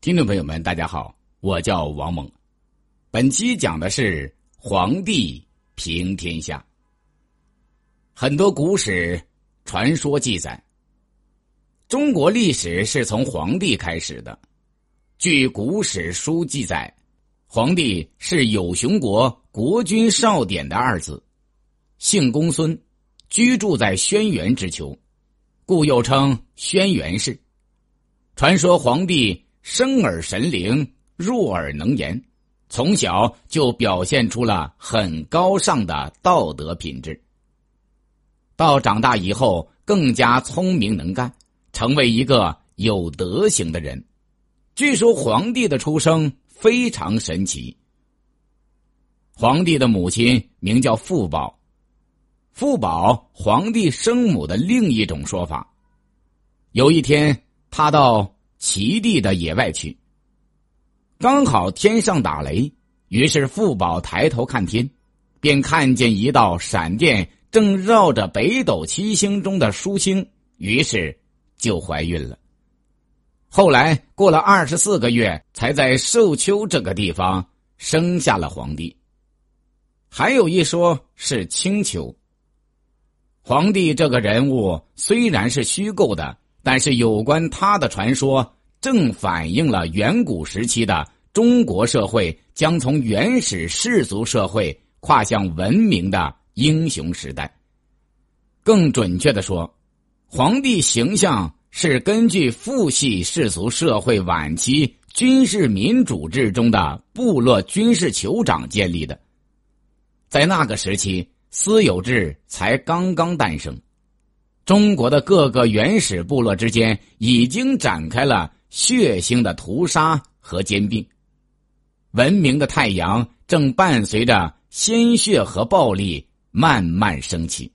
听众朋友们，大家好，我叫王猛。本期讲的是皇帝平天下。很多古史传说记载，中国历史是从皇帝开始的。据古史书记载，皇帝是有熊国国君少典的二子，姓公孙，居住在轩辕之丘，故又称轩辕氏。传说皇帝。生而神灵，入耳能言，从小就表现出了很高尚的道德品质。到长大以后，更加聪明能干，成为一个有德行的人。据说皇帝的出生非常神奇。皇帝的母亲名叫傅宝，傅宝皇帝生母的另一种说法。有一天，他到。齐地的野外去，刚好天上打雷，于是富宝抬头看天，便看见一道闪电正绕着北斗七星中的疏星，于是就怀孕了。后来过了二十四个月，才在寿丘这个地方生下了皇帝。还有一说是青丘。皇帝这个人物虽然是虚构的。但是，有关他的传说，正反映了远古时期的中国社会将从原始氏族社会跨向文明的英雄时代。更准确的说，皇帝形象是根据父系氏族社会晚期军事民主制中的部落军事酋长建立的。在那个时期，私有制才刚刚诞生。中国的各个原始部落之间已经展开了血腥的屠杀和兼并，文明的太阳正伴随着鲜血和暴力慢慢升起。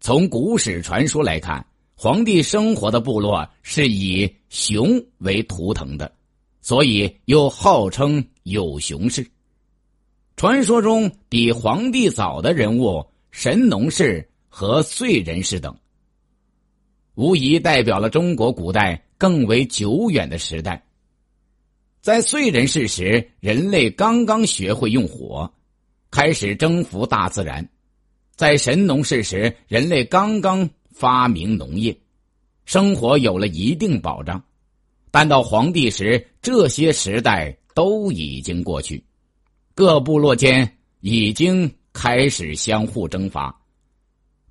从古史传说来看，皇帝生活的部落是以熊为图腾的，所以又号称有熊氏。传说中比皇帝早的人物神农氏。和燧人氏等，无疑代表了中国古代更为久远的时代。在燧人氏时，人类刚刚学会用火，开始征服大自然；在神农氏时，人类刚刚发明农业，生活有了一定保障。但到黄帝时，这些时代都已经过去，各部落间已经开始相互征伐。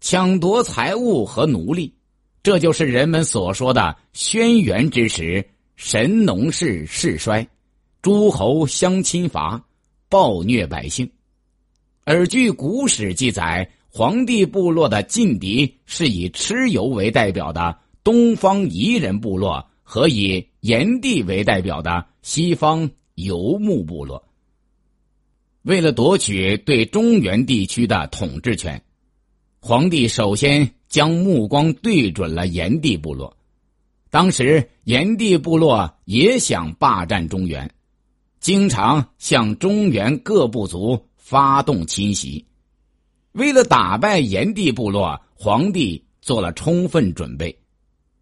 抢夺财物和奴隶，这就是人们所说的“轩辕之时，神农氏世衰，诸侯相侵伐，暴虐百姓”。而据古史记载，黄帝部落的劲敌是以蚩尤为代表的东方夷人部落和以炎帝为代表的西方游牧部落。为了夺取对中原地区的统治权。皇帝首先将目光对准了炎帝部落，当时炎帝部落也想霸占中原，经常向中原各部族发动侵袭。为了打败炎帝部落，皇帝做了充分准备，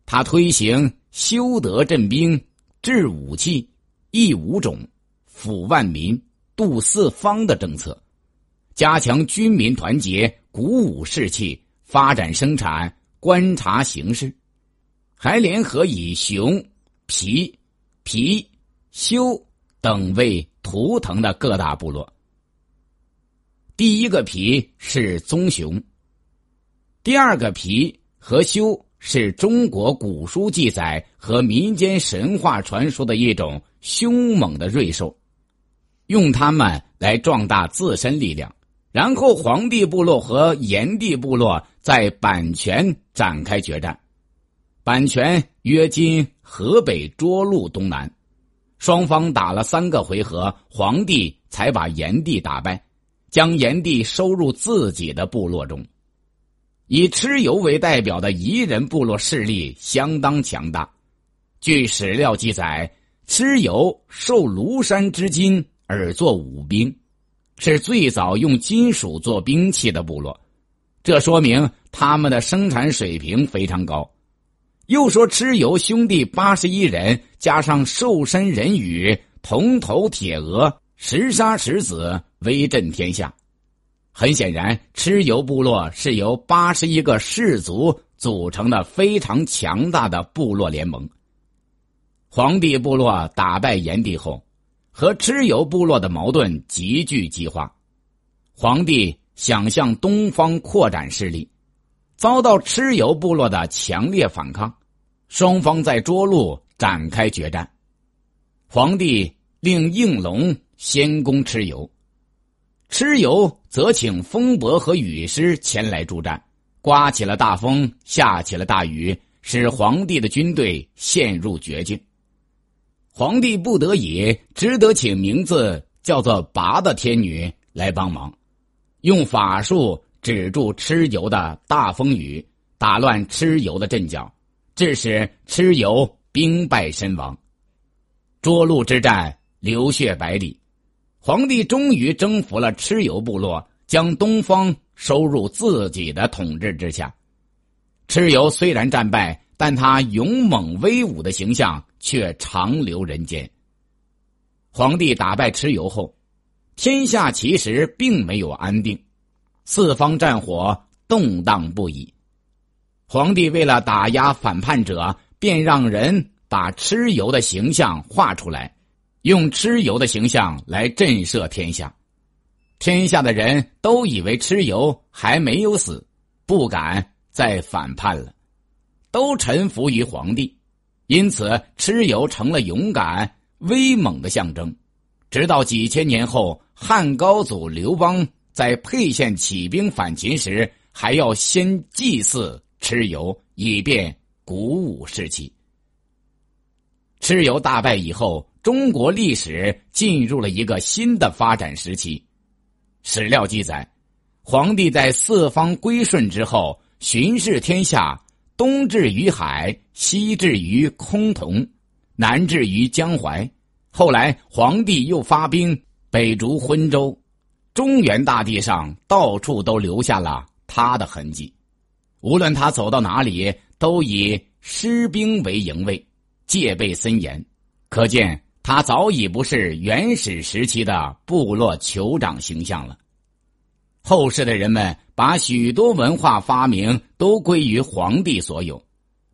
他推行修德镇兵、制武器、抑五种、抚万民、度四方的政策，加强军民团结。鼓舞士气，发展生产，观察形势，还联合以熊、皮、皮、修等为图腾的各大部落。第一个皮是棕熊，第二个皮和修是中国古书记载和民间神话传说的一种凶猛的瑞兽，用它们来壮大自身力量。然后，黄帝部落和炎帝部落在阪泉展开决战。阪泉约今河北涿鹿东南，双方打了三个回合，黄帝才把炎帝打败，将炎帝收入自己的部落中。以蚩尤为代表的夷人部落势力相当强大。据史料记载，蚩尤受庐山之金而作武兵。是最早用金属做兵器的部落，这说明他们的生产水平非常高。又说蚩尤兄弟八十一人，加上兽身人羽、铜头铁额、石沙石子，威震天下。很显然，蚩尤部落是由八十一个氏族组成的非常强大的部落联盟。黄帝部落打败炎帝后，和蚩尤部落的矛盾急剧激化。黄帝想向东方扩展势力，遭到蚩尤部落的强烈反抗，双方在涿鹿展开决战。皇帝令应龙先攻蚩尤。蚩尤则请风伯和雨师前来助战，刮起了大风，下起了大雨，使皇帝的军队陷入绝境。皇帝不得已，只得请名字叫做拔的天女来帮忙，用法术止住蚩尤的大风雨，打乱蚩尤的阵脚，致使蚩尤兵败身亡。涿鹿之战流血百里。皇帝终于征服了蚩尤部落，将东方收入自己的统治之下。蚩尤虽然战败，但他勇猛威武的形象却长留人间。皇帝打败蚩尤后，天下其实并没有安定，四方战火动荡不已。皇帝为了打压反叛者，便让人把蚩尤的形象画出来。用蚩尤的形象来震慑天下，天下的人都以为蚩尤还没有死，不敢再反叛了，都臣服于皇帝，因此蚩尤成了勇敢威猛的象征。直到几千年后，汉高祖刘邦在沛县起兵反秦时，还要先祭祀蚩尤，以便鼓舞士气。蚩尤大败以后。中国历史进入了一个新的发展时期。史料记载，皇帝在四方归顺之后，巡视天下，东至于海，西至于崆峒，南至于江淮。后来，皇帝又发兵北逐昏州，中原大地上到处都留下了他的痕迹。无论他走到哪里，都以师兵为营卫，戒备森严，可见。他早已不是原始时期的部落酋长形象了。后世的人们把许多文化发明都归于皇帝所有，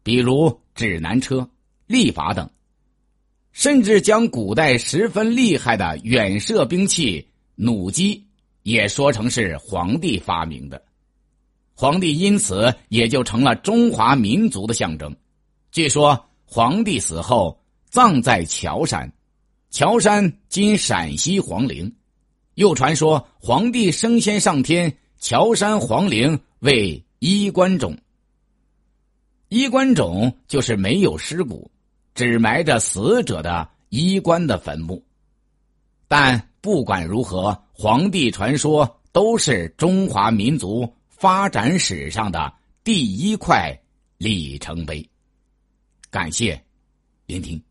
比如指南车、历法等，甚至将古代十分厉害的远射兵器弩机也说成是皇帝发明的。皇帝因此也就成了中华民族的象征。据说皇帝死后葬在乔山。乔山今陕西黄陵，又传说皇帝升仙上天，乔山皇陵为衣冠冢。衣冠冢就是没有尸骨，只埋着死者的衣冠的坟墓。但不管如何，皇帝传说都是中华民族发展史上的第一块里程碑。感谢聆听。